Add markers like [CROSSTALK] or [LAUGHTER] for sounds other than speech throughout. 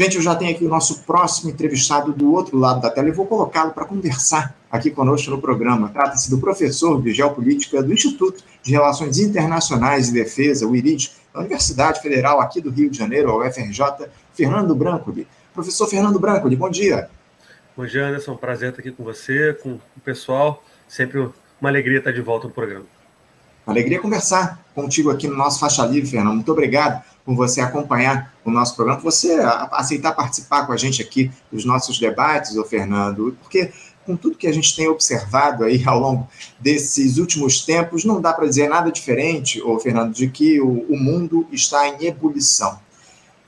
Gente, eu já tenho aqui o nosso próximo entrevistado do outro lado da tela e vou colocá-lo para conversar aqui conosco no programa. Trata-se do professor de Geopolítica do Instituto de Relações Internacionais e Defesa, o IRID, da Universidade Federal aqui do Rio de Janeiro, a UFRJ, Fernando Brancoli. Professor Fernando Brancoli, bom dia. Bom dia, Anderson. Prazer estar aqui com você, com o pessoal. Sempre uma alegria estar de volta no programa. Alegria conversar contigo aqui no nosso Faixa Livre, Fernando. Muito obrigado por você acompanhar o nosso programa, por você aceitar participar com a gente aqui dos nossos debates, ô Fernando, porque com tudo que a gente tem observado aí ao longo desses últimos tempos, não dá para dizer nada diferente, ô Fernando, de que o, o mundo está em ebulição.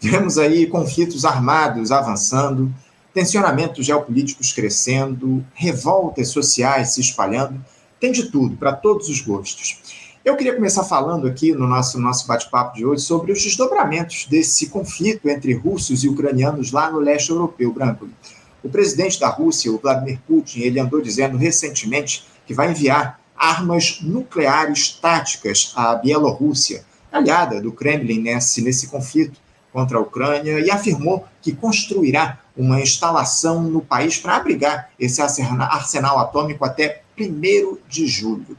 Temos aí conflitos armados avançando, tensionamentos geopolíticos crescendo, revoltas sociais se espalhando, tem de tudo, para todos os gostos. Eu queria começar falando aqui no nosso, nosso bate-papo de hoje sobre os desdobramentos desse conflito entre russos e ucranianos lá no leste europeu, Branco. O presidente da Rússia, o Vladimir Putin, ele andou dizendo recentemente que vai enviar armas nucleares táticas à Bielorrússia, aliada do Kremlin nesse, nesse conflito contra a Ucrânia, e afirmou que construirá uma instalação no país para abrigar esse arsenal atômico até 1 de julho.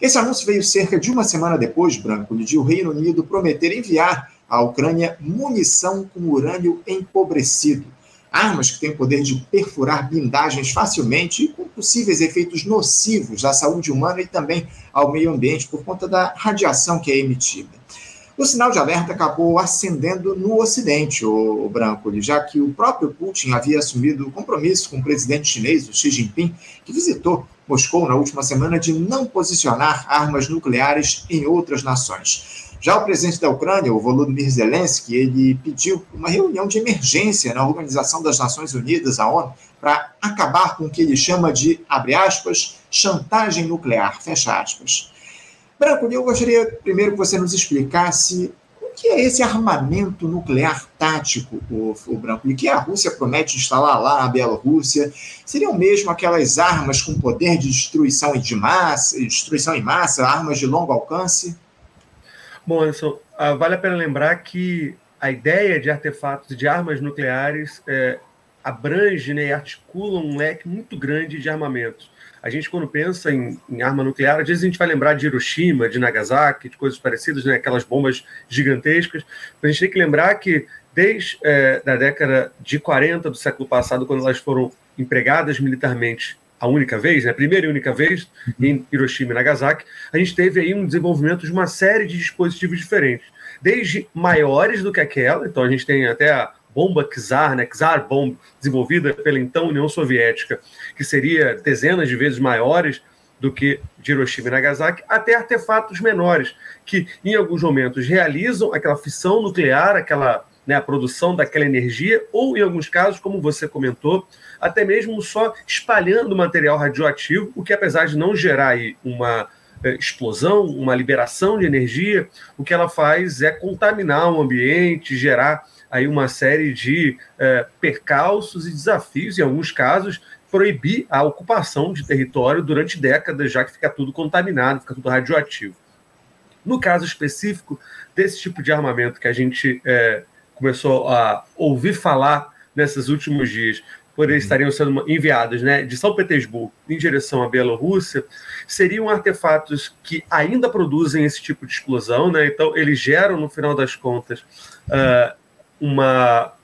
Esse anúncio veio cerca de uma semana depois, Branco, de o Reino Unido prometer enviar à Ucrânia munição com urânio empobrecido. Armas que têm o poder de perfurar blindagens facilmente e com possíveis efeitos nocivos à saúde humana e também ao meio ambiente por conta da radiação que é emitida. O sinal de alerta acabou acendendo no Ocidente, o, Branco, já que o próprio Putin havia assumido compromisso com o presidente chinês, o Xi Jinping, que visitou Moscou na última semana de não posicionar armas nucleares em outras nações. Já o presidente da Ucrânia, o Volodymyr Zelensky, ele pediu uma reunião de emergência na Organização das Nações Unidas, a ONU, para acabar com o que ele chama de, abre aspas, chantagem nuclear, fecha aspas. Branco, eu gostaria primeiro que você nos explicasse o que é esse armamento nuclear tático, o, o Branco, e que a Rússia promete instalar lá na Bielorrússia. Seriam mesmo aquelas armas com poder de destruição de massa, destruição em massa, armas de longo alcance? Bom, Anderson, ah, vale a pena lembrar que a ideia de artefatos de armas nucleares é, abrange né, e articula um leque muito grande de armamentos. A gente, quando pensa em, em, arma nuclear, às vezes a gente vai lembrar de Hiroshima, de Nagasaki, de coisas parecidas, né? aquelas bombas gigantescas. Mas a gente tem que lembrar que desde é, a década de 40 do século passado, quando elas foram empregadas militarmente a única vez, né, a primeira e única vez, uhum. em Hiroshima e Nagasaki, a gente teve aí um desenvolvimento de uma série de dispositivos diferentes. Desde maiores do que aquela, então a gente tem até a bomba Czar, né, Czar Bomb, desenvolvida pela então União Soviética, que seria dezenas de vezes maiores do que de Hiroshima e Nagasaki, até artefatos menores, que em alguns momentos realizam aquela fissão nuclear, aquela né, a produção daquela energia, ou em alguns casos, como você comentou, até mesmo só espalhando material radioativo, o que apesar de não gerar aí uma é, explosão, uma liberação de energia, o que ela faz é contaminar o ambiente, gerar aí uma série de é, percalços e desafios, em alguns casos, proibir a ocupação de território durante décadas, já que fica tudo contaminado, fica tudo radioativo. No caso específico desse tipo de armamento que a gente é, começou a ouvir falar nesses últimos dias, por eles uhum. estariam sendo enviados né, de São Petersburgo em direção à Bielorrússia, seriam artefatos que ainda produzem esse tipo de explosão, né? então eles geram, no final das contas, uh, uma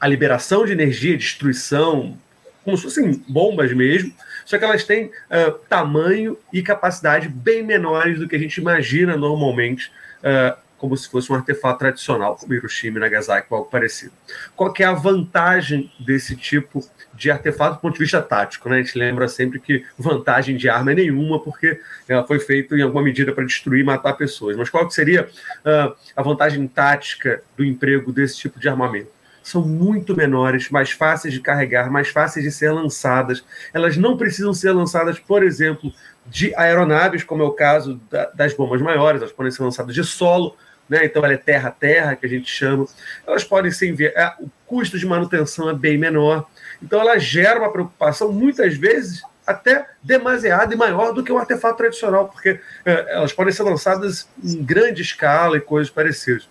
a liberação de energia, destruição, como se fossem bombas mesmo, só que elas têm uh, tamanho e capacidade bem menores do que a gente imagina normalmente, uh, como se fosse um artefato tradicional, como Hiroshima Nagasaki, algo parecido. Qual é a vantagem desse tipo de artefato do ponto de vista tático? Né? A gente lembra sempre que vantagem de arma é nenhuma, porque ela foi feita em alguma medida para destruir e matar pessoas. Mas qual que seria uh, a vantagem tática do emprego desse tipo de armamento? São muito menores, mais fáceis de carregar, mais fáceis de ser lançadas. Elas não precisam ser lançadas, por exemplo, de aeronaves, como é o caso da, das bombas maiores, elas podem ser lançadas de solo, né? então ela é terra-terra, que a gente chama. Elas podem ser enviadas, o custo de manutenção é bem menor, então ela gera uma preocupação, muitas vezes, até demasiada e maior do que um artefato tradicional, porque é, elas podem ser lançadas em grande escala e coisas parecidas.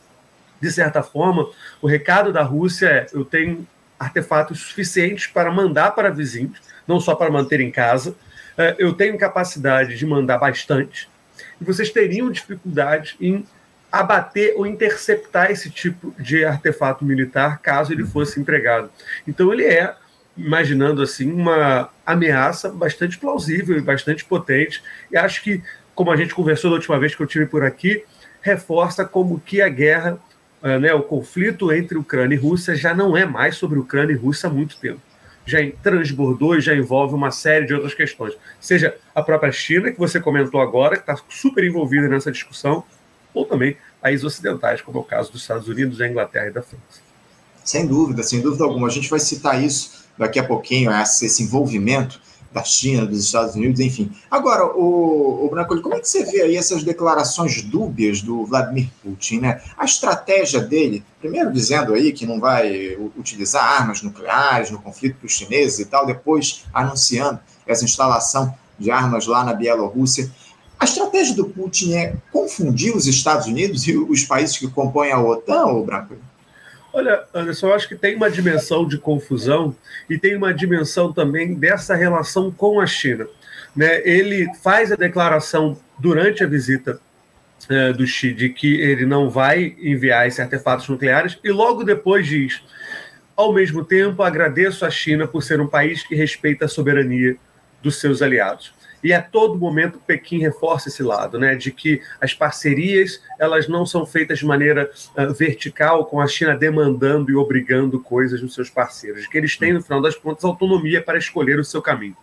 De certa forma, o recado da Rússia é: eu tenho artefatos suficientes para mandar para vizinhos, não só para manter em casa. É, eu tenho capacidade de mandar bastante. E vocês teriam dificuldade em abater ou interceptar esse tipo de artefato militar caso ele fosse empregado. Então ele é, imaginando assim, uma ameaça bastante plausível e bastante potente. E acho que, como a gente conversou da última vez que eu tive por aqui, reforça como que a guerra, eh, né, o conflito entre Ucrânia e Rússia já não é mais sobre Ucrânia e Rússia há muito tempo. Já transbordou e já envolve uma série de outras questões. Seja a própria China, que você comentou agora, que está super envolvida nessa discussão, ou também países ocidentais, como é o caso dos Estados Unidos, da Inglaterra e da França. Sem dúvida, sem dúvida alguma. A gente vai citar isso daqui a pouquinho, esse envolvimento da China, dos Estados Unidos, enfim. Agora, o, o Branco, como é que você vê aí essas declarações dúbias do Vladimir Putin, né? A estratégia dele, primeiro dizendo aí que não vai utilizar armas nucleares no conflito com os chineses e tal, depois anunciando essa instalação de armas lá na Bielorrússia. A estratégia do Putin é confundir os Estados Unidos e os países que compõem a OTAN, ou Branco? Olha, Anderson, eu acho que tem uma dimensão de confusão e tem uma dimensão também dessa relação com a China. Né? Ele faz a declaração durante a visita é, do Xi de que ele não vai enviar esses artefatos nucleares e logo depois diz: ao mesmo tempo, agradeço à China por ser um país que respeita a soberania dos seus aliados. E a todo momento Pequim reforça esse lado, né, de que as parcerias elas não são feitas de maneira uh, vertical, com a China demandando e obrigando coisas dos seus parceiros, que eles têm, no final das contas, autonomia para escolher o seu caminho.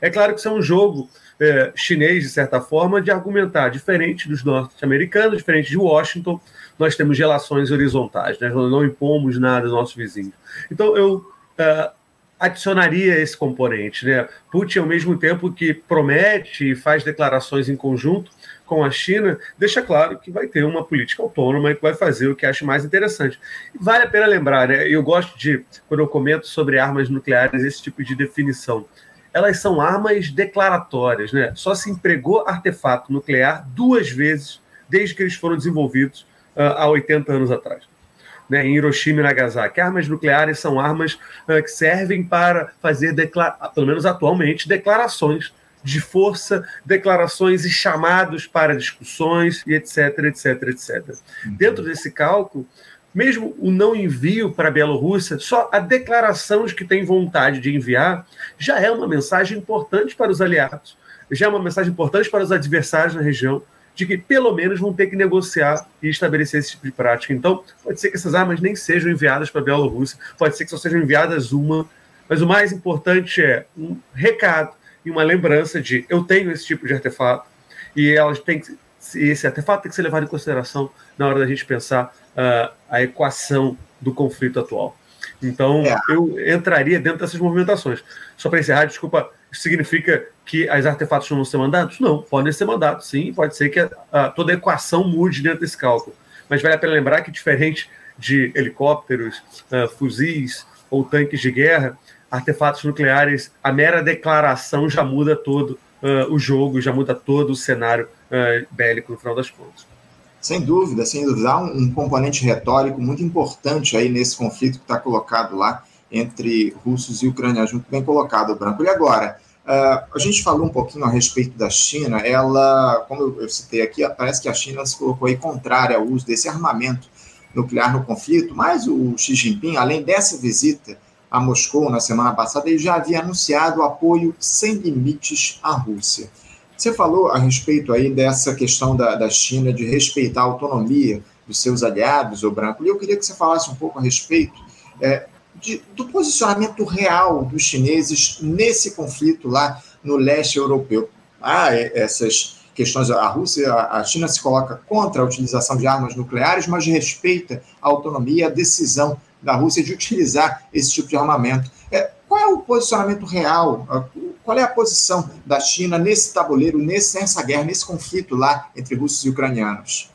É claro que isso é um jogo é, chinês, de certa forma, de argumentar, diferente dos norte-americanos, diferente de Washington, nós temos relações horizontais, né? nós não impomos nada aos nossos vizinhos. Então, eu uh, adicionaria esse componente. Né? Putin, ao mesmo tempo que promete e faz declarações em conjunto com a China, deixa claro que vai ter uma política autônoma e que vai fazer o que acha mais interessante. Vale a pena lembrar, né? eu gosto de, quando eu comento sobre armas nucleares, esse tipo de definição. Elas são armas declaratórias, né? Só se empregou artefato nuclear duas vezes desde que eles foram desenvolvidos uh, há 80 anos atrás né, em Hiroshima e Nagasaki. Armas nucleares são armas uh, que servem para fazer, pelo menos atualmente, declarações de força, declarações e chamados para discussões e etc, etc, etc. Uhum. Dentro desse cálculo, mesmo o não envio para a Bielorrússia, só a declaração de que tem vontade de enviar já é uma mensagem importante para os aliados, já é uma mensagem importante para os adversários na região, de que pelo menos vão ter que negociar e estabelecer esse tipo de prática. Então, pode ser que essas armas nem sejam enviadas para a Bielorrússia, pode ser que só sejam enviadas uma, mas o mais importante é um recado e uma lembrança de eu tenho esse tipo de artefato e elas têm que, esse artefato tem que ser levado em consideração na hora da gente pensar uh, a equação do conflito atual. Então, é. eu entraria dentro dessas movimentações. Só para encerrar, desculpa isso significa que as artefatos não vão ser mandados? Não, podem ser mandados, sim. Pode ser que a, a, toda a equação mude dentro desse cálculo. Mas vale a pena lembrar que, diferente de helicópteros, uh, fuzis ou tanques de guerra, artefatos nucleares, a mera declaração já muda todo uh, o jogo, já muda todo o cenário uh, bélico no final das contas. Sem dúvida, sem dúvida. Há um, um componente retórico muito importante aí nesse conflito que está colocado lá entre russos e ucranianos, muito bem colocado, Branco. E agora, Uh, a gente falou um pouquinho a respeito da China, ela, como eu, citei aqui, parece que a China se colocou aí contrária ao uso desse armamento nuclear no conflito, mas o Xi Jinping, além dessa visita a Moscou na semana passada, ele já havia anunciado apoio sem limites à Rússia. Você falou a respeito aí dessa questão da, da China de respeitar a autonomia dos seus aliados, o Branco, e eu queria que você falasse um pouco a respeito é, de, do posicionamento real dos chineses nesse conflito lá no leste europeu. Ah, essas questões, a Rússia, a China se coloca contra a utilização de armas nucleares, mas respeita a autonomia e a decisão da Rússia de utilizar esse tipo de armamento. É, qual é o posicionamento real? Qual é a posição da China nesse tabuleiro, nesse, nessa guerra, nesse conflito lá entre russos e ucranianos?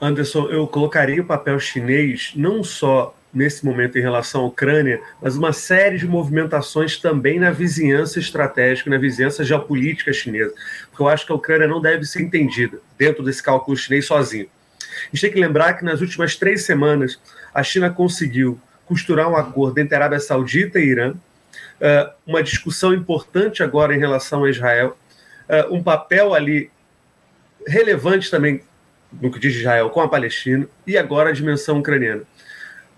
Anderson, eu colocaria o papel chinês não só nesse momento em relação à Ucrânia, mas uma série de movimentações também na vizinhança estratégica, na vizinhança geopolítica chinesa. Porque eu acho que a Ucrânia não deve ser entendida dentro desse cálculo chinês sozinho. A gente tem que lembrar que nas últimas três semanas a China conseguiu costurar um acordo entre a Arábia Saudita e Irã, uh, uma discussão importante agora em relação a Israel, uh, um papel ali relevante também no que diz Israel com a Palestina e agora a dimensão ucraniana.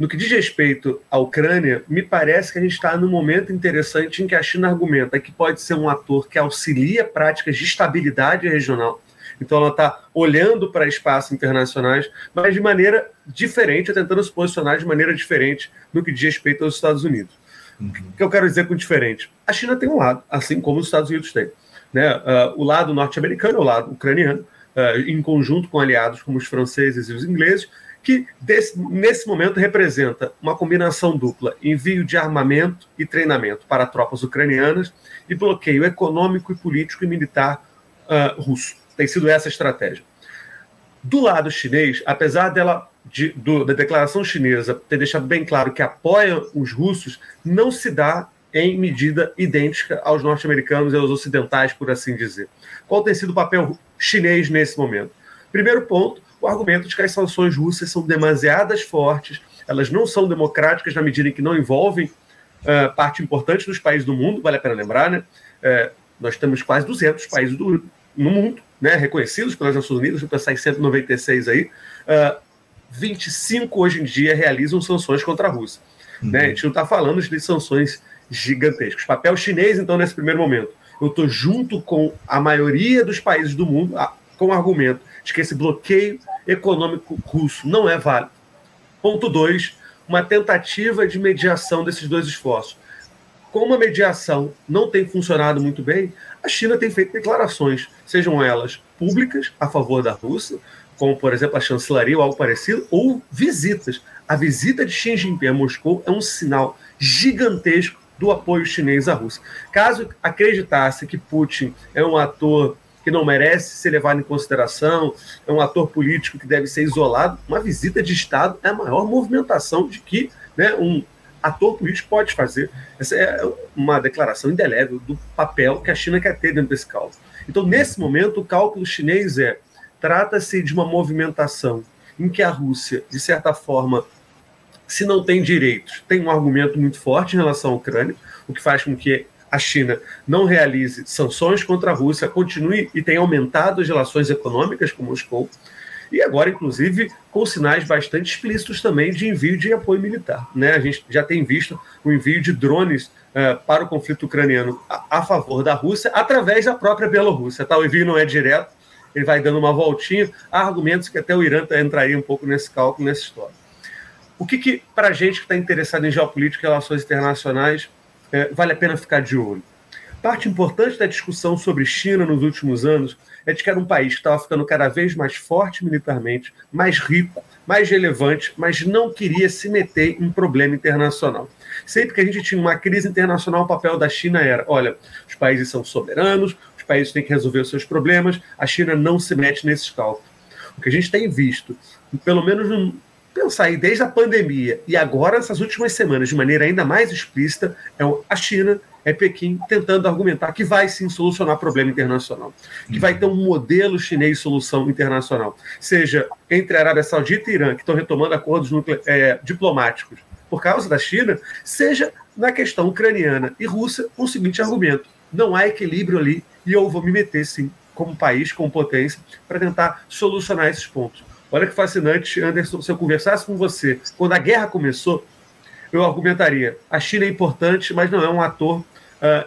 No que diz respeito à Ucrânia, me parece que a gente está num momento interessante em que a China argumenta que pode ser um ator que auxilia práticas de estabilidade regional. Então, ela está olhando para espaços internacionais, mas de maneira diferente, tentando se posicionar de maneira diferente no que diz respeito aos Estados Unidos. Uhum. O que eu quero dizer com diferente? A China tem um lado, assim como os Estados Unidos têm. Né? Uh, o lado norte-americano, o lado ucraniano, uh, em conjunto com aliados como os franceses e os ingleses, que desse, nesse momento representa uma combinação dupla: envio de armamento e treinamento para tropas ucranianas e bloqueio econômico e político e militar uh, russo. Tem sido essa a estratégia. Do lado chinês, apesar dela de, do, da declaração chinesa ter deixado bem claro que apoia os russos, não se dá em medida idêntica aos norte-americanos e aos ocidentais, por assim dizer. Qual tem sido o papel chinês nesse momento? Primeiro ponto, o argumento de que as sanções russas são demasiadas fortes, elas não são democráticas na medida em que não envolvem uh, parte importante dos países do mundo, vale a pena lembrar, né? Uh, nós temos quase 200 países do, no mundo, né, reconhecidos pelas Nações Unidas, vou pensar em 196 aí, uh, ah, 25 hoje em dia realizam sanções contra a Rússia. Uhum. Né? A gente não está falando de sanções gigantescas. Papel chinês, então, nesse primeiro momento. Eu estou junto com a maioria dos países do mundo, com o argumento de que esse bloqueio econômico russo não é válido. Ponto 2, uma tentativa de mediação desses dois esforços. Como a mediação não tem funcionado muito bem, a China tem feito declarações, sejam elas públicas a favor da Rússia, como por exemplo a chancelaria ou algo parecido, ou visitas. A visita de Xi Jinping a Moscou é um sinal gigantesco do apoio chinês à Rússia. Caso acreditasse que Putin é um ator que não merece ser levado em consideração, é um ator político que deve ser isolado. Uma visita de Estado é a maior movimentação de que né, um ator político pode fazer. Essa é uma declaração indelével do papel que a China quer ter dentro desse cálculo. Então, nesse momento, o cálculo chinês é: trata-se de uma movimentação em que a Rússia, de certa forma, se não tem direitos, tem um argumento muito forte em relação à Ucrânia, o que faz com que a China não realize sanções contra a Rússia, continue e tenha aumentado as relações econômicas com Moscou, e agora, inclusive, com sinais bastante explícitos também de envio de apoio militar. Né? A gente já tem visto o envio de drones uh, para o conflito ucraniano a, a, favor da Rússia, através da própria Bielorrússia. Tá? O envio não é direto, ele vai dando uma voltinha. Há argumentos que até o Irã entraria um pouco nesse cálculo, nessa história. O que, que para a gente que está interessado em geopolítica e relações internacionais, é, vale a pena ficar de olho. Parte importante da discussão sobre China nos últimos anos é de que era um país que estava ficando cada vez mais forte militarmente, mais rico, mais relevante, mas não queria se meter em problema internacional. Sempre que a gente tinha uma crise internacional, o papel da China era: olha, os países são soberanos, os países têm que resolver os seus problemas, a China não se mete nesses cálculos. O que a gente tem visto, pelo menos no, pensar aí desde a pandemia e agora essas últimas semanas de maneira ainda mais explícita é a China é Pequim tentando argumentar que vai sim solucionar problema internacional, que vai ter um modelo chinês solução internacional, seja entre a Arábia Saudita e Irã, que estão retomando acordos é, diplomáticos por causa da China, seja na questão ucraniana e com o seguinte argumento: não há equilíbrio ali e eu vou me meter sim, como país, como potência, para tentar solucionar esses pontos. Olha que fascinante, Anderson, se eu conversasse com você quando a guerra começou, eu argumentaria: a China é importante, mas não é um ator uh,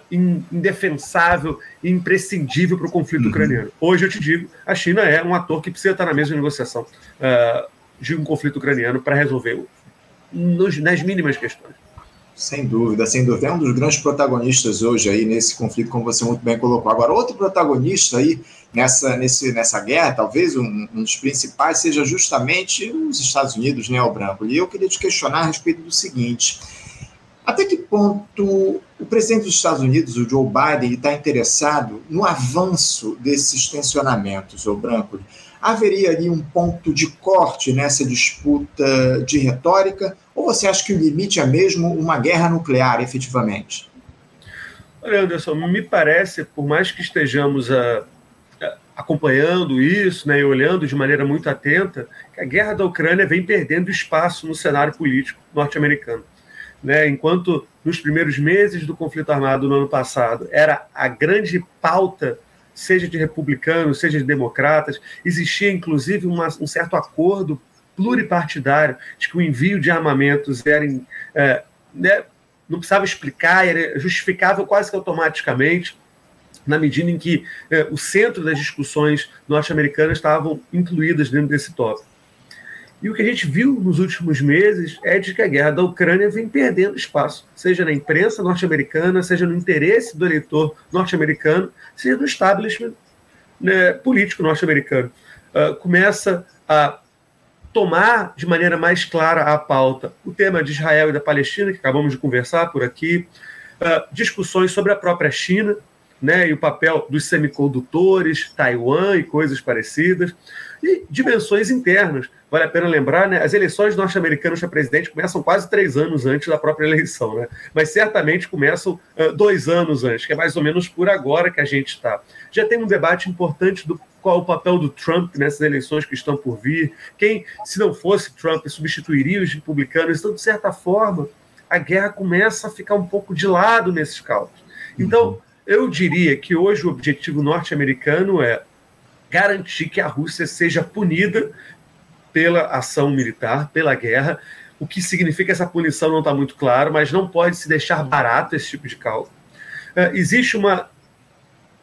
indefensável, imprescindível para o conflito uhum. ucraniano. Hoje eu te digo: a China é um ator que precisa estar na mesma negociação uh, de um conflito ucraniano para resolver nos, nas mínimas questões. Sem dúvida, sem dúvida. É um dos grandes protagonistas hoje aí nesse conflito, como você muito bem colocou. Agora, outro protagonista aí nessa, nesse, nessa guerra, talvez um, um dos principais, seja justamente os Estados Unidos, né, o Branco? E eu queria te questionar a respeito do seguinte: até que ponto o presidente dos Estados Unidos, o Joe Biden, está interessado no avanço desses tensionamentos, o Branco? Haveria ali um ponto de corte nessa disputa de retórica? Ou você acha que o limite é mesmo uma guerra nuclear, efetivamente? Olha, Anderson, me parece, por mais que estejamos a, acompanhando isso né, e olhando de maneira muito atenta, que a guerra da Ucrânia vem perdendo espaço no cenário político norte-americano. Né? Enquanto nos primeiros meses do conflito armado no ano passado era a grande pauta, seja de republicanos, seja de democratas, existia inclusive uma, um certo acordo pluripartidário de que o envio de armamentos era, é, né, não precisava explicar, era justificável quase que automaticamente, na medida em que é, o centro das discussões norte-americanas estavam incluídas dentro desse tópico. E o que a gente viu nos últimos meses é de que a guerra da Ucrânia vem perdendo espaço, seja na imprensa norte-americana, seja no interesse do eleitor norte-americano, seja no establishment né, político norte-americano. Uh, começa a tomar de maneira mais clara a pauta o tema de Israel e da Palestina, que acabamos de conversar por aqui, uh, discussões sobre a própria China, né, e o papel dos semicondutores, Taiwan e coisas parecidas, e dimensões internas. Vale a pena lembrar, né, as eleições norte-americanas para presidente começam quase três anos antes da própria eleição, né, mas certamente começam uh, dois anos antes, que é mais ou menos por agora que a gente está. Já tem um debate importante do qual o papel do Trump nessas eleições que estão por vir, quem, se não fosse Trump, substituiria os republicanos. Então, de certa forma, a guerra começa a ficar um pouco de lado nesses cálculos. Então, eu diria que hoje o objetivo norte-americano é garantir que a Rússia seja punida pela ação militar, pela guerra. O que significa essa punição não está muito claro, mas não pode se deixar barato esse tipo de cálculo. Uh, existe uma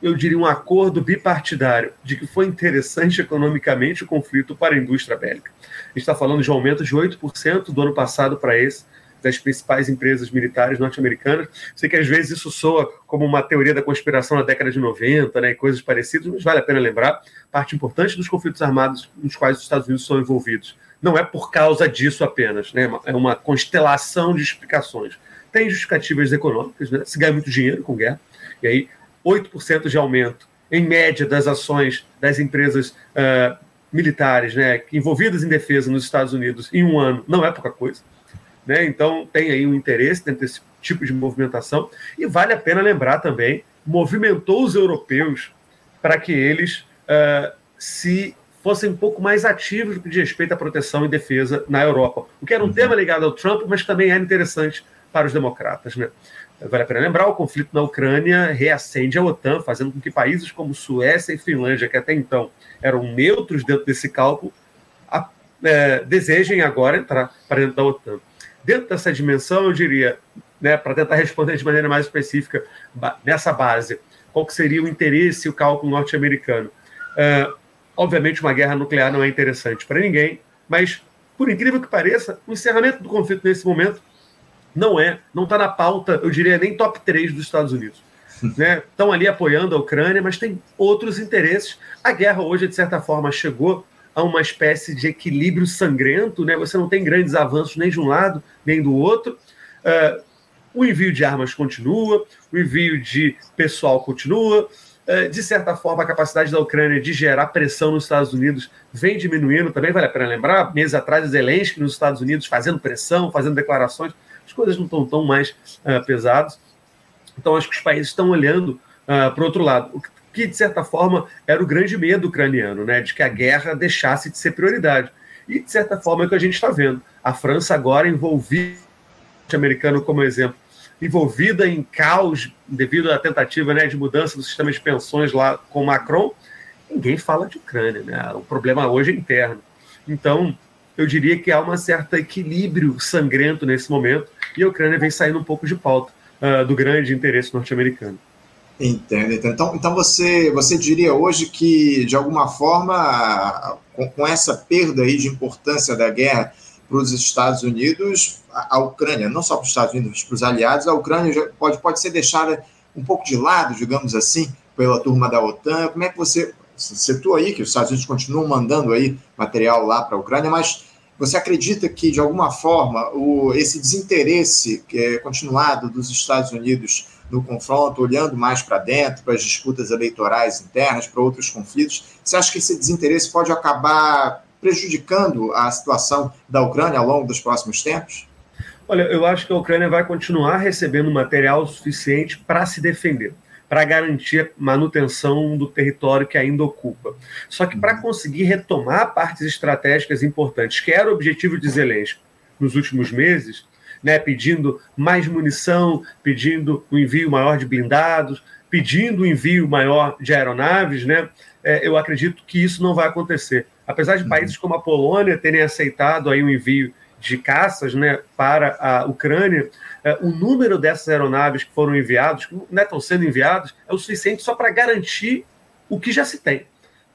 eu diria, um acordo bipartidário de que foi interessante economicamente o conflito para a indústria bélica. A gente está falando de um aumento de 8% do ano passado para esse, das principais empresas militares norte-americanas. Sei que às vezes isso soa como uma teoria da conspiração na década de 90, né, e coisas parecidas, mas vale a pena lembrar, parte importante dos conflitos armados nos quais os Estados Unidos são envolvidos não é por causa disso apenas, né, é uma constelação de explicações. Tem justificativas econômicas, né, se ganha muito dinheiro com guerra, e aí 8% de aumento, em média, das ações das empresas uh, militares né, envolvidas em defesa nos Estados Unidos em um ano não é pouca coisa. Né? Então, tem aí um interesse dentro desse tipo de movimentação. E vale a pena lembrar também, movimentou os europeus para que eles uh, se fossem um pouco mais ativos no que diz respeito à proteção e defesa na Europa. O que era um uhum. tema ligado ao Trump, mas também era interessante para os democratas. Né? Vale a pena lembrar, o conflito na Ucrânia reacende a OTAN, fazendo com que países como Suécia e Finlândia, que até então eram neutros dentro desse cálculo, a, é, desejem agora entrar para dentro da OTAN. Dentro dessa dimensão, eu diria, né, para tentar responder de maneira mais específica, nessa base, qual que seria o interesse e o cálculo norte-americano? Uh, obviamente, uma guerra nuclear não é interessante para ninguém, mas, por incrível que pareça, o encerramento do conflito nesse momento não é, não está na pauta, eu diria, nem top 3 dos Estados Unidos. [LAUGHS] Né? Estão ali apoiando a Ucrânia, mas tem outros interesses. A guerra hoje, de certa forma, chegou a uma espécie de equilíbrio sangrento, né? você não tem grandes avanços nem de um lado nem do outro. Uh, o envio de armas continua, o envio de pessoal continua. Uh, de certa forma, a capacidade da Ucrânia de gerar pressão nos Estados Unidos vem diminuindo. Também vale a pena lembrar, meses atrás, Zelensky nos Estados Unidos fazendo pressão, fazendo declarações as coisas não estão tão mais uh, pesadas. Então, acho que os países estão olhando uh, para o outro lado, o que, de certa forma, era o grande medo ucraniano, né, de que a guerra deixasse de ser prioridade. E, de certa forma, é o que a gente está vendo. A França agora envolvida, americano como exemplo, envolvida em caos devido à tentativa né, de mudança do sistema de pensões lá com Macron, ninguém fala de Ucrânia. Né? O problema hoje é interno. Então, eu diria que há um certo equilíbrio sangrento nesse momento e a Ucrânia vem saindo um pouco de pauta uh, do grande interesse norte-americano. Entendo, entendo. Então, então você, você diria hoje que, de alguma forma, com, com essa perda aí de importância da guerra para os Estados Unidos, a, a, Ucrânia, não só para os Estados Unidos, mas para os aliados, a Ucrânia pode, pode ser deixada um pouco de lado, digamos assim, pela turma da OTAN. Como é que você citou aí que os Estados Unidos continuam mandando aí material lá para a Ucrânia, mas você acredita que, de alguma forma, o, esse desinteresse é, continuado dos Estados Unidos no confronto, olhando mais para dentro, para as disputas eleitorais internas, para outros conflitos, você acha que esse desinteresse pode acabar prejudicando a situação da Ucrânia ao longo dos próximos tempos? Olha, eu acho que a Ucrânia vai continuar recebendo material suficiente para se defender para garantir a manutenção do território que ainda ocupa. Só que para conseguir retomar partes estratégicas importantes, que era o objetivo de Zelensky nos últimos meses, né, pedindo mais munição, pedindo o um envio maior de blindados, pedindo o um envio maior de aeronaves, né, é, eu acredito que isso não vai acontecer. Apesar de uhum. países como a Polônia terem aceitado aí um envio de caças né, para a Ucrânia, é, o número dessas aeronaves que foram enviadas, que não estão sendo enviadas, é o suficiente só para garantir o que já se tem.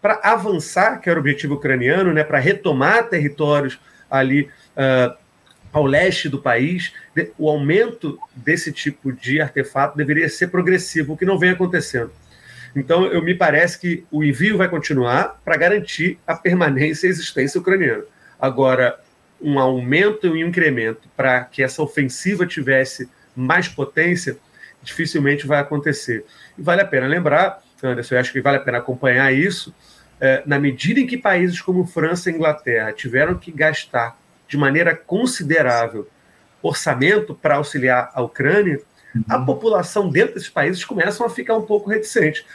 Para avançar, que era o objetivo ucraniano, né, para retomar territórios ali uh, ao leste do país, o aumento desse tipo de artefato deveria ser progressivo, o que não vem acontecendo. Então, eu me parece que o envio vai continuar para garantir a permanência e existência ucraniana. Agora, um aumento e um incremento para que essa ofensiva tivesse mais potência, dificilmente vai acontecer. E vale a pena lembrar, Anderson, eu acho que vale a pena acompanhar isso, é, na medida em que países como França e Inglaterra tiveram que gastar de maneira considerável orçamento para auxiliar a Ucrânia, uhum. a população dentro desses países começam a ficar um pouco reticente.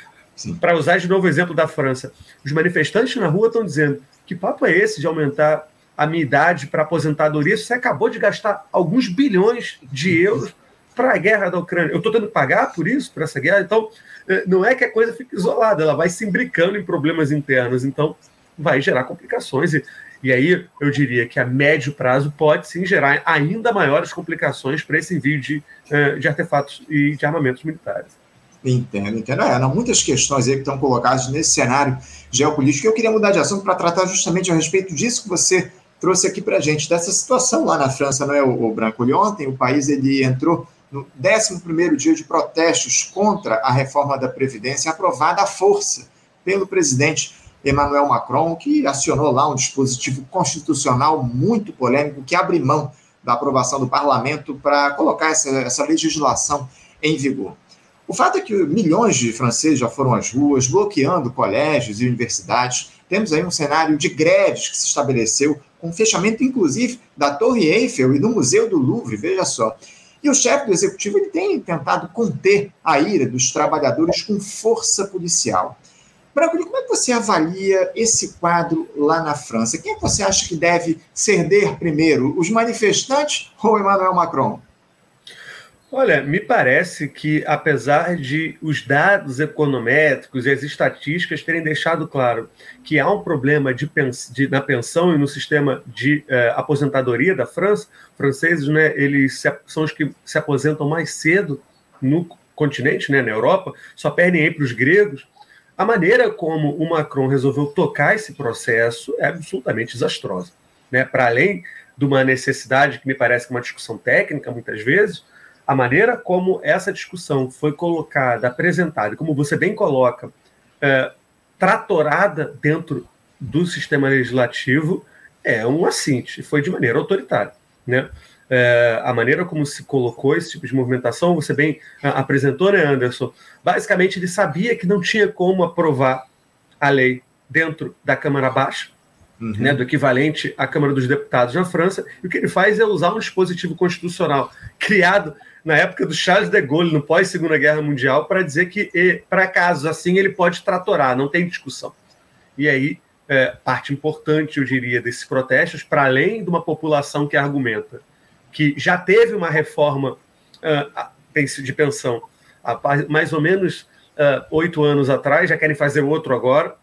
Para usar de novo o exemplo da França, os manifestantes na rua estão dizendo que papo é esse de aumentar a minha idade para aposentadoria, você acabou de gastar alguns bilhões de euros para a guerra da Ucrânia. Eu estou tendo que pagar por isso, por essa guerra? Então, eh, não é que a coisa fique isolada, ela vai se imbricando em problemas internos, então vai gerar complicações. E, e aí eu diria que a médio prazo pode sim gerar ainda maiores complicações para esse envio de, eh, de artefatos e de armamentos militares. Entendo, entendo. É, muitas questões aí que estão colocadas nesse cenário geopolítico. Eu queria mudar de assunto para tratar justamente a respeito disso que você trouxe aqui para a gente, dessa situação lá na França, não é, o, Branco? ontem o país ele entrou no 11º dia de protestos contra a reforma da Previdência aprovada à força pelo presidente Emmanuel Macron, que acionou lá um dispositivo constitucional muito polêmico que abre mão da aprovação do parlamento para colocar essa, essa legislação em vigor. O fato é que milhões de franceses já foram às ruas, bloqueando colégios e universidades. Temos aí um cenário de greves que se estabeleceu, com fechamento, inclusive, da Torre Eiffel e do Museu do Louvre, veja só. E o chefe do executivo ele tem tentado conter a ira dos trabalhadores com força policial. Bragulho, como é que você avalia esse quadro lá na França? Quem é você acha que deve ceder primeiro, os manifestantes ou Emmanuel Macron? Olha, me parece que, apesar de os dados econométricos e as estatísticas terem deixado claro que há um problema de, de na pensão e no sistema de eh, aposentadoria da França, franceses, né, eles se, são os que se aposentam mais cedo no continente, né, na Europa, só perdem aí para os gregos. A maneira como o Macron resolveu tocar esse processo é absolutamente desastrosa. Né? Para além de uma necessidade que me parece que é uma discussão técnica, muitas vezes, a maneira como essa discussão foi colocada, apresentada, como você bem coloca, é, tratorada dentro do sistema legislativo, é um assinte, foi de maneira autoritária. Né? É, a maneira como se colocou esse tipo de movimentação, você bem apresentou, né, Anderson? Basicamente, ele sabia que não tinha como aprovar a lei dentro da Câmara Baixa, uhum. né, do equivalente à Câmara dos Deputados na França, e o que ele faz é usar um dispositivo constitucional criado na época do Charles de Gaulle, no pós-Segunda Guerra Mundial, para dizer que, para casos assim, ele pode tratorar, não tem discussão. E aí, é, parte importante, eu diria, desses protestos, para além de uma população que argumenta que já teve uma reforma uh, de pensão há mais ou menos uh, oito anos atrás, já querem fazer outro agora,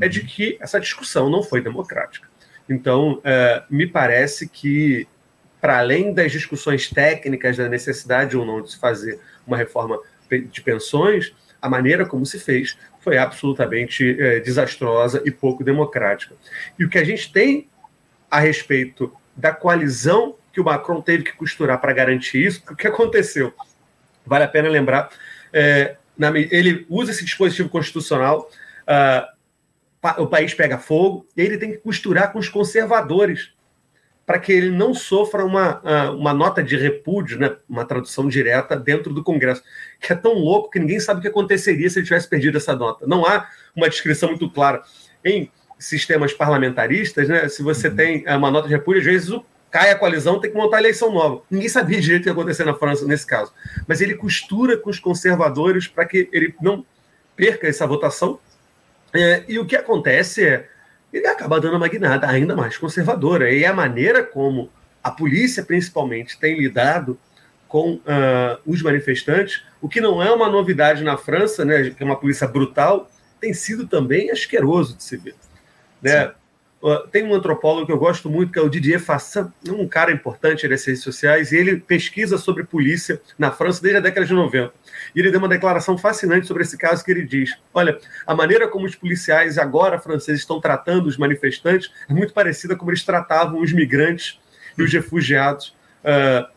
é de que essa discussão não foi democrática. Então, uh, me parece que para além das discussões técnicas da necessidade ou não de se fazer uma reforma de pensões, a maneira como se fez foi absolutamente é, desastrosa e pouco democrática. E o que a gente tem a respeito da coalizão que o Macron teve que costurar para garantir isso, o que aconteceu? Vale a pena lembrar, é, na, ele usa esse dispositivo constitucional, uh, o país pega fogo, e ele tem que costurar com os conservadores para que ele não sofra uma, uma nota de repúdio, né, uma tradução direta dentro do Congresso, que é tão louco que ninguém sabe o que aconteceria se ele tivesse perdido essa nota. Não há uma descrição muito clara. Em sistemas parlamentaristas, né, se você uhum. tem é, uma nota de repúdio, às vezes o cai a coalizão, tem que montar a eleição nova. Ninguém sabia direito o que ia acontecer na França nesse caso. Mas ele costura com os conservadores para que ele não perca essa votação. É, e o que acontece é ele acaba dando uma guinada ainda mais conservadora. E a maneira como a polícia, principalmente, tem lidado com uh, os manifestantes, o que não é uma novidade na França, né, que é uma polícia brutal, tem sido também asqueroso de se ver. Né? Tem um antropólogo que eu gosto muito, que é o Didier Fassin, um cara importante nas redes sociais, e ele pesquisa sobre polícia na França desde a década de 90. E ele deu uma declaração fascinante sobre esse caso que ele diz: olha, a maneira como os policiais agora franceses estão tratando os manifestantes é muito parecida como eles tratavam os migrantes e os refugiados uh,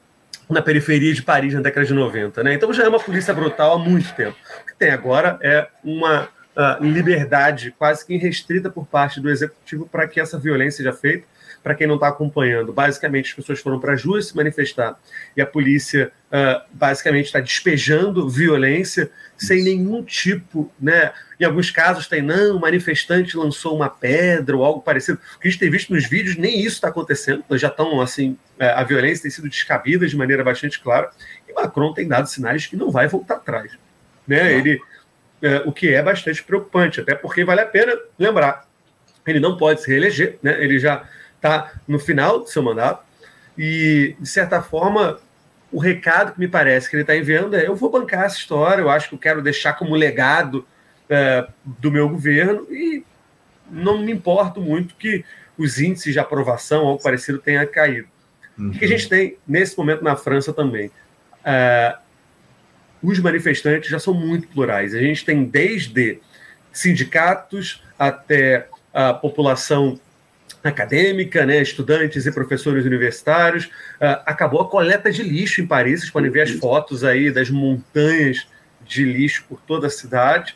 na periferia de Paris na década de 90. Né? Então já é uma polícia brutal há muito tempo. O que tem agora é uma uh, liberdade quase que irrestrita por parte do executivo para que essa violência seja feita. Para quem não está acompanhando, basicamente as pessoas foram para as ruas se manifestar e a polícia uh, basicamente está despejando violência sem nenhum tipo, né? Em alguns casos tem, não, o manifestante lançou uma pedra ou algo parecido. O que a gente tem visto nos vídeos, nem isso está acontecendo. Já estão, assim, é, a violência tem sido descabida de maneira bastante clara. E Macron tem dado sinais que não vai voltar atrás. Né? Ele é, o que é bastante preocupante, até porque vale a pena lembrar, ele não pode se reeleger, né? ele já está no final do seu mandato, e, de certa forma, o recado que me parece que ele está enviando é: eu vou bancar essa história, eu acho que eu quero deixar como legado é, do meu governo, e não me importo muito que os índices de aprovação, algo parecido, tenha caído. Uhum. O que a gente tem nesse momento na França também? É, os manifestantes já são muito plurais. A gente tem desde sindicatos até a população acadêmica, né, estudantes e professores universitários. Uh, acabou a coleta de lixo em Paris. Vocês podem ver as fotos aí das montanhas de lixo por toda a cidade.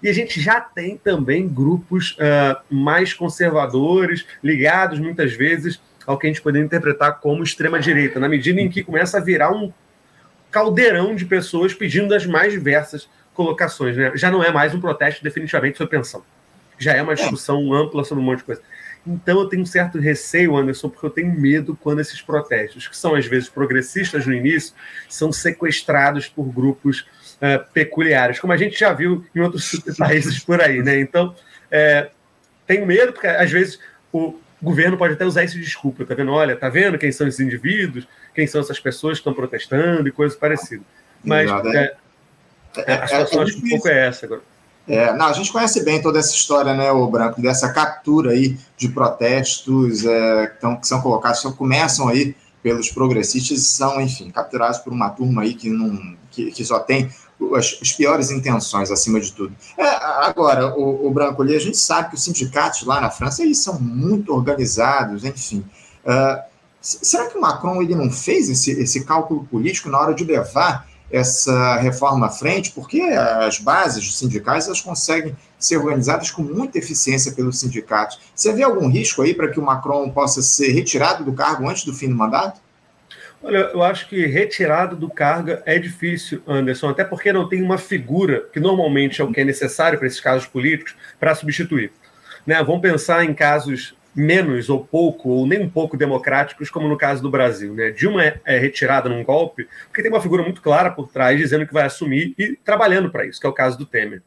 E a gente já tem também grupos uh, mais conservadores, ligados muitas vezes ao que a gente poderia interpretar como extrema-direita, na medida em que começa a virar um caldeirão de pessoas pedindo as mais diversas colocações. Né? Já não é mais um protesto definitivamente sobre pensão. Já é uma discussão ampla sobre um monte de coisa. Então eu tenho um certo receio, Anderson, porque eu tenho medo quando esses protestos, que são às vezes progressistas no início, são sequestrados por grupos uh, peculiares, como a gente já viu em outros [LAUGHS] países por aí. Né? Então, é, tenho medo, porque às vezes o governo pode até usar isso de desculpa, tá vendo? Olha, tá vendo quem são esses indivíduos? Quem são essas pessoas que estão protestando e coisas parecidas. Mas é, é, a situação acho que um pouco é essa agora. É, não, a gente conhece bem toda essa história, né, o Branco, dessa captura aí de protestos é, que, tão, que são colocados, só começam aí pelos progressistas e são, enfim, capturados por uma turma aí que, não, que, que só tem as, as, piores intenções acima de tudo. É, agora, o, o, Branco ali, a gente sabe que os sindicatos lá na França eles são muito organizados, enfim. Uh, Será que o Macron ele não fez esse, esse cálculo político na hora de levar essa reforma à frente? Porque as bases sindicais elas conseguem ser organizadas com muita eficiência pelos sindicatos. Você vê algum risco aí para que o Macron possa ser retirado do cargo antes do fim do mandato? Olha, eu acho que retirado do cargo é difícil, Anderson, até porque não tem uma figura, que normalmente é o que é necessário para esses casos políticos, para substituir. Né? Vamos pensar em casos menos ou pouco, ou nem um pouco democráticos, como no caso do Brasil. Né? Dilma é, é retirada num golpe porque tem uma figura muito clara por trás dizendo que vai assumir e trabalhando para isso, que é o caso do Temer.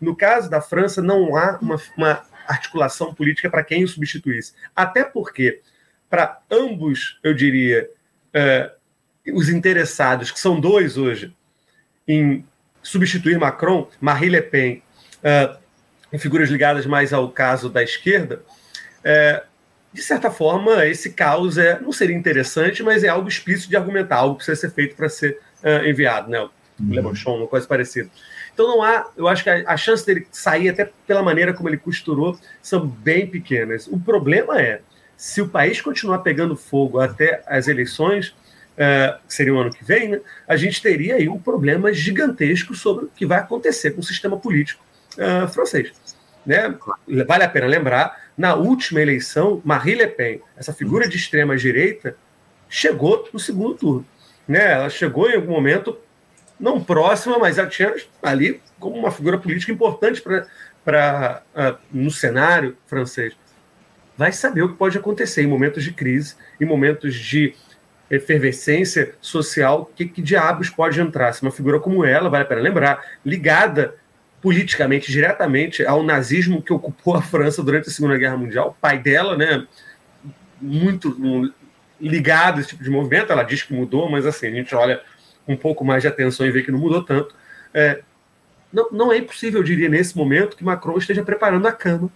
No caso da França, não há uma, uma articulação política para quem o substituísse. Até porque, para ambos, eu diria, é, os interessados, que são dois hoje, em substituir Macron, Marie Le Pen, é, em figuras ligadas mais ao caso da esquerda, é, de certa forma, esse caos é, não seria interessante, mas é algo explícito de argumentar, algo que precisa ser feito para ser uh, enviado, né? Uhum. Le Bonchon, uma coisa parecida. Então não há, eu acho que a, a, chance dele sair, até pela maneira como ele costurou, são bem pequenas. O problema é, se o país continuar pegando fogo até as eleições, uh, que seria o ano que vem, né, a gente teria aí um problema gigantesco sobre o que vai acontecer com o sistema político uh, francês. Né? Vale a pena lembrar na última eleição, Marie Le Pen, essa figura de extrema direita, chegou no segundo turno. Né? Ela chegou em algum momento, não próxima, mas ela tinha ali como uma figura política importante para uh, no cenário francês. vai saber o que pode acontecer em momentos de crise, em momentos de efervescência social, que, que diabos pode entrar? Se uma figura como ela, vale a pena lembrar, ligada politicamente, diretamente ao nazismo que ocupou a França durante a Segunda Guerra Mundial, o pai dela, né, muito ligado a esse tipo de movimento, ela diz que mudou, mas assim, a gente olha um pouco mais de atenção e vê que não mudou tanto. É, não, não é impossível, eu diria, nesse momento, que Macron esteja preparando a cama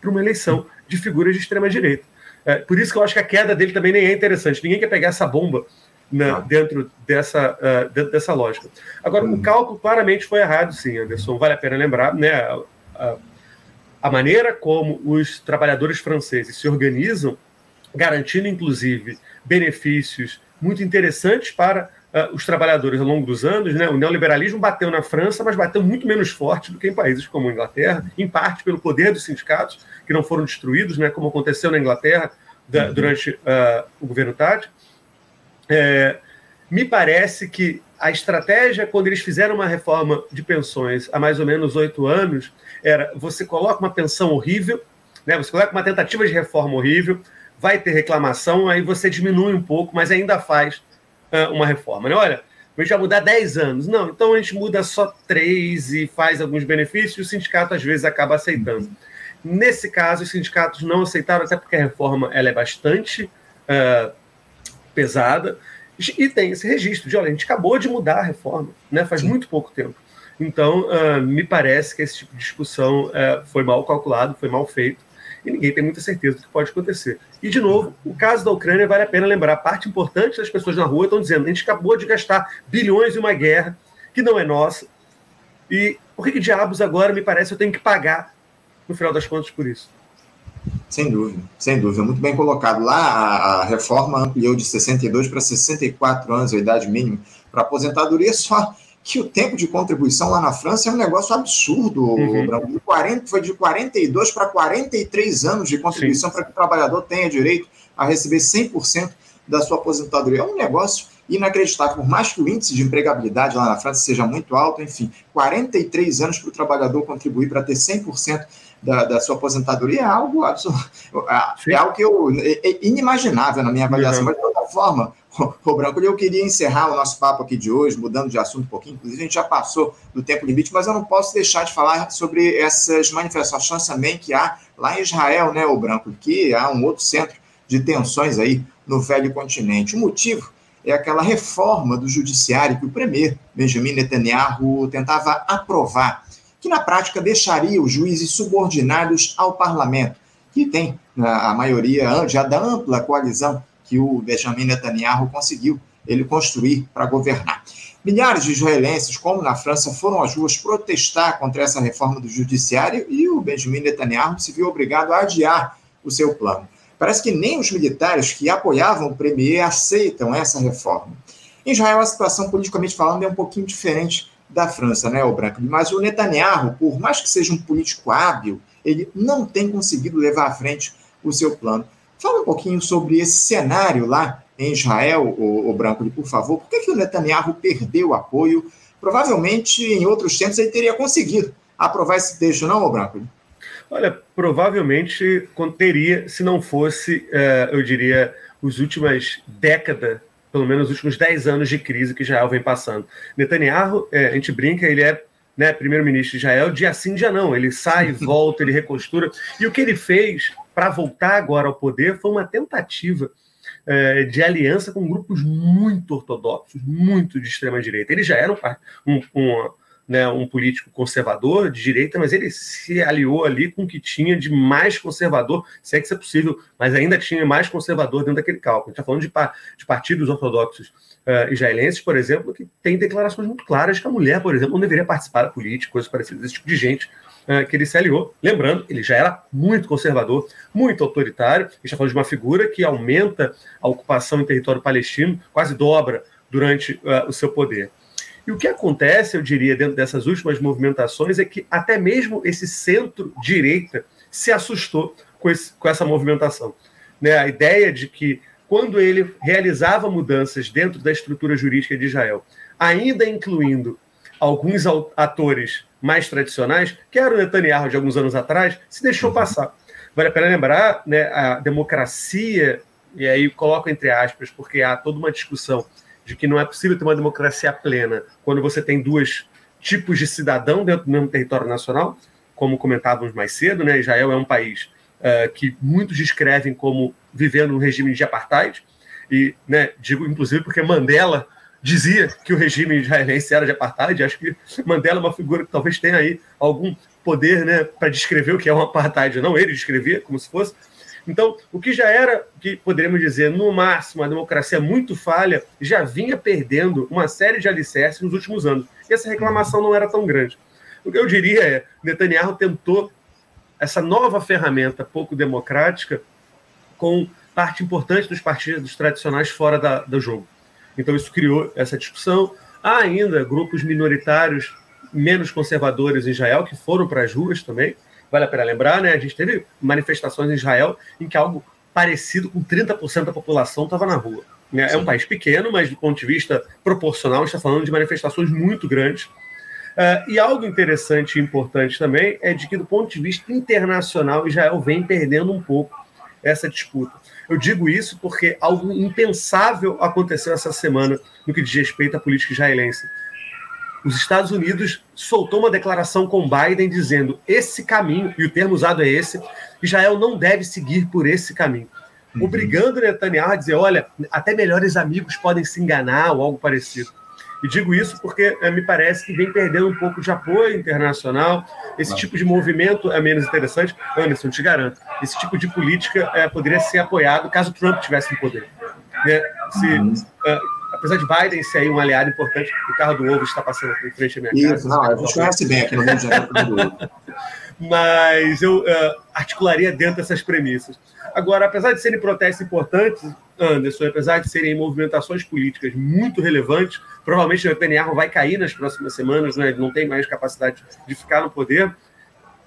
para uma eleição de figuras de extrema-direita. É, por isso que eu acho que a queda dele também nem é interessante. Ninguém quer pegar essa bomba né, dentro, dessa, uh, dentro dessa lógica. Agora, o cálculo claramente foi errado, sim, Anderson. Vale a pena lembrar né, a, a maneira como os trabalhadores franceses se organizam, garantindo, inclusive, benefícios muito interessantes para uh, os trabalhadores ao longo dos anos. Né? O neoliberalismo bateu na França, mas bateu muito menos forte do que em países como a Inglaterra, em parte pelo poder dos sindicatos, que não foram destruídos, né? como aconteceu na Inglaterra da, uhum. durante uh, o governo Tati. É, me parece que a estratégia, quando eles fizeram uma reforma de pensões há mais ou menos oito anos, era você coloca uma pensão horrível, né? você coloca uma tentativa de reforma horrível, vai ter reclamação, aí você diminui um pouco, mas ainda faz uh, uma reforma. Né? Olha, a gente vai mudar 10 anos. Não, então a gente muda só 3 e faz alguns benefícios, o sindicato às vezes acaba aceitando. Nesse caso, os sindicatos não aceitaram, até porque a reforma ela é bastante uh, pesada, e tem esse registro de, olha, a gente acabou de mudar a reforma, né? faz Sim. muito pouco tempo. Então, uh, me parece que esse tipo de discussão uh, foi mal calculado, foi mal feito, e ninguém tem muita certeza do que pode acontecer. E, de novo, o caso da Ucrânia vale a pena lembrar. Parte importante das pessoas na rua estão dizendo: a gente acabou de gastar bilhões em uma guerra que não é nossa. E por que, que diabos agora me parece eu tenho que pagar, no final das contas, por isso? Sem dúvida, sem dúvida, muito bem colocado. Lá a, reforma ampliou de 62 para 64 anos a idade mínima para aposentadoria, só que o tempo de contribuição lá na França é um negócio absurdo, uhum. 40, foi de 42 para 43 anos de contribuição para que o trabalhador tenha direito a receber 100% da sua aposentadoria. É um negócio inacreditável, por mais que o índice de empregabilidade lá na França seja muito alto, enfim, 43 anos para o trabalhador contribuir para ter 100% da, da sua aposentadoria é algo absurdo, é, é algo que eu, é, é inimaginável na minha avaliação, mas de toda forma, Ô, Branco, eu queria encerrar o nosso papo aqui de hoje, mudando de assunto um pouquinho. Inclusive, a gente já passou do tempo limite, mas eu não posso deixar de falar sobre essas manifestações também que há lá em Israel, né, o Branco, que há um outro centro de tensões aí no velho continente. O motivo é aquela reforma do judiciário que o premier Benjamin Netanyahu tentava aprovar, que na prática deixaria os juízes subordinados ao parlamento, que tem a maioria já da ampla coalizão que o Benjamin Netanyahu conseguiu ele construir para governar. Milhares de israelenses, como na França, foram às ruas protestar contra essa reforma do judiciário e o Benjamin Netanyahu se viu obrigado a adiar o seu plano. Parece que nem os militares que apoiavam o premier aceitam essa reforma. Em Israel, a situação, politicamente falando, é um pouquinho diferente da França, né, o Branco? Mas o Netanyahu, por mais que seja um político hábil, ele não tem conseguido levar à frente o seu plano. Fala um pouquinho sobre esse cenário lá em Israel, o, o Branco, por favor. Por que, que o Netanyahu perdeu o apoio? Provavelmente, em outros tempos, ele teria conseguido aprovar esse texto, não, o Branco? Olha, provavelmente teria, se não fosse, uh, eu diria, as últimas décadas, pelo menos os últimos 10 anos de crise que Israel vem passando. Netanyahu, é, a gente brinca, ele é né, primeiro-ministro de Israel, dia sim, dia não. Ele sai, [LAUGHS] volta, ele recostura. E o que ele fez para voltar agora ao poder foi uma tentativa é, de aliança com grupos muito ortodoxos, muito de extrema-direita. Ele já era um, um, um, né, um político conservador de direita, mas ele se aliou ali com o que tinha de mais conservador, se é que isso é possível, mas ainda tinha mais conservador dentro daquele cálculo. A gente está falando de, de partidos ortodoxos uh, israelenses, por exemplo, que tem declarações muito claras que a mulher, por exemplo, não deveria participar da política, coisas parecidas, esse tipo de gente é, que ele se aliou. Lembrando, ele já era muito conservador, muito autoritário. A gente está falando de uma figura que aumenta a ocupação em território palestino, quase dobra durante uh, o seu poder. E o que acontece, eu diria, dentro dessas últimas movimentações, é que até mesmo esse centro-direita se assustou com, esse, com essa movimentação. Né? A ideia de que, quando ele realizava mudanças dentro da estrutura jurídica de Israel, ainda incluindo alguns atores mais tradicionais, que era o Netanyahu de alguns anos atrás, se deixou passar. Vale a pena lembrar, né, a democracia, e aí coloco entre aspas, porque há toda uma discussão de que não é possível ter uma democracia plena quando você tem dois tipos de cidadão dentro do mesmo território nacional, como comentávamos mais cedo, né? Israel é um país uh, que muitos descrevem como vivendo um regime de apartheid, e né, digo inclusive porque Mandela dizia que o regime israelense era de apartheid. Acho que Mandela é uma figura que talvez tenha aí algum poder né, para descrever o que é um apartheid. Não, ele descrevia como se fosse. Então, o que já era, que poderíamos dizer, no máximo, uma democracia muito falha, já vinha perdendo uma série de alicerces nos últimos anos. E essa reclamação não era tão grande. O que eu diria é, Netanyahu tentou essa nova ferramenta pouco democrática com parte importante dos partidos tradicionais fora da, do jogo. Então isso criou essa discussão. Há ainda grupos minoritários menos conservadores em Israel que foram para as ruas também. Vale a pena lembrar, né? A gente teve manifestações em Israel em que algo parecido com 30% da população estava na rua. Né? É um país pequeno, mas do ponto de vista proporcional, está falando de manifestações muito grandes. Uh, e algo interessante e importante também é de que, do ponto de vista internacional, Israel vem perdendo um pouco essa disputa. Eu digo isso porque algo impensável aconteceu essa semana no que diz respeito à política israelense. Os Estados Unidos soltou uma declaração com Biden dizendo esse caminho, e o termo usado é esse, Israel não deve seguir por esse caminho. Uhum. Obrigando Netanyahu a dizer: olha, até melhores amigos podem se enganar ou algo parecido. E digo isso porque é, me parece que vem perdendo um pouco de apoio internacional. Esse tipo de movimento é menos interessante. Anderson, te garanto, esse tipo de política é, poderia ser apoiado caso Trump tivesse no poder. Né? Se, uhum. uh, apesar de Biden ser aí um aliado importante, o carro do ovo está passando em frente à minha Isso, casa. Não, a gente conhece bem aqui no Rio de Janeiro. [LAUGHS] Mas eu uh, articularia dentro dessas premissas. Agora, apesar de serem protestos importantes, Anderson, apesar de serem movimentações políticas muito relevantes, provavelmente o Netanyahu vai cair nas próximas semanas, né? ele não tem mais capacidade de ficar no poder.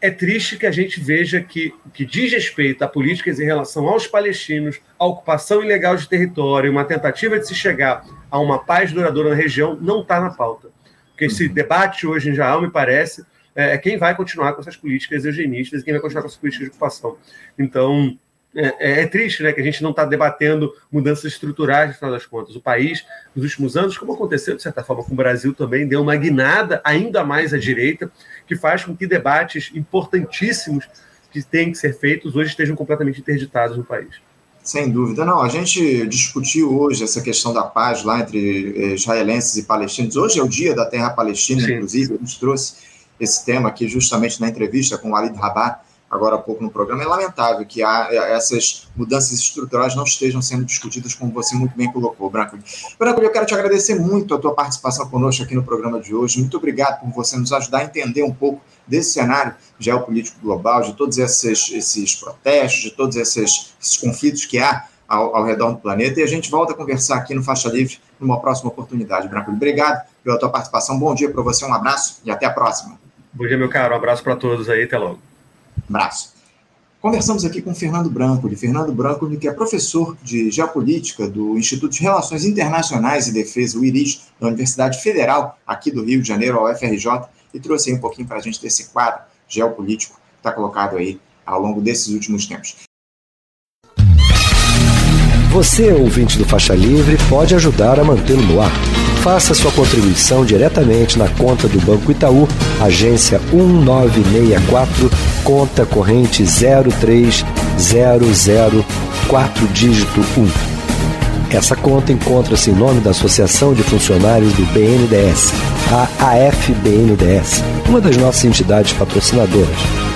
É triste que a gente veja que o que diz respeito a políticas em relação aos palestinos, a ocupação ilegal de território, uma tentativa de se chegar a uma paz duradoura na região, não está na pauta. Porque esse uhum. debate hoje em Israel, me parece, é quem vai continuar com essas políticas eugenistas e quem vai continuar com essas políticas de ocupação. Então, é, é, é, triste né, que a gente não está debatendo mudanças estruturais, no final das contas. O país, nos últimos anos, como aconteceu de certa forma com o Brasil também, deu uma guinada ainda mais à direita, que faz com que debates importantíssimos que têm que ser feitos hoje estejam completamente interditados no país. Sem dúvida, não. A gente discutiu hoje essa questão da paz lá entre eh, israelenses e palestinos. Hoje é o dia da terra palestina, Sim. inclusive, a gente trouxe esse tema aqui justamente na entrevista com o Walid Rabat agora há pouco no programa, é lamentável que há, é, essas mudanças estruturais não estejam sendo discutidas, como você muito bem colocou, Branco. Branco, eu quero te agradecer muito a tua participação conosco aqui no programa de hoje. Muito obrigado por você nos ajudar a entender um pouco desse cenário geopolítico global, de todos esses, esses protestos, de todos esses, esses conflitos que há ao, ao, redor do planeta. E a gente volta a conversar aqui no Faixa Livre numa próxima oportunidade, Branco. Obrigado pela tua participação. Bom dia para você, um abraço e até a próxima. Bom dia, meu caro. Um abraço para todos aí. Até logo. Abraço. Conversamos aqui com Fernando Branco, de Fernando Branco, que é professor de Geopolítica do Instituto de Relações Internacionais e Defesa, o IRIS, da Universidade Federal, aqui do Rio de Janeiro, a UFRJ, e trouxe aí um pouquinho para a gente desse quadro geopolítico que está colocado aí ao longo desses últimos tempos. Você, ouvinte do Faixa Livre, pode ajudar a mantê-lo no ar. Faça sua contribuição diretamente na conta do Banco Itaú, agência 1964, conta corrente 03004 dígito 1. Essa conta encontra-se em nome da Associação de Funcionários do BNDES, a AFBNDES, uma das nossas entidades patrocinadoras,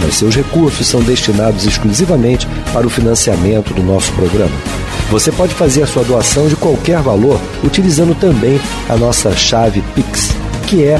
mas seus recursos são destinados exclusivamente para o financiamento do nosso programa. Você pode fazer a sua doação de qualquer valor utilizando também a nossa chave Pix, que é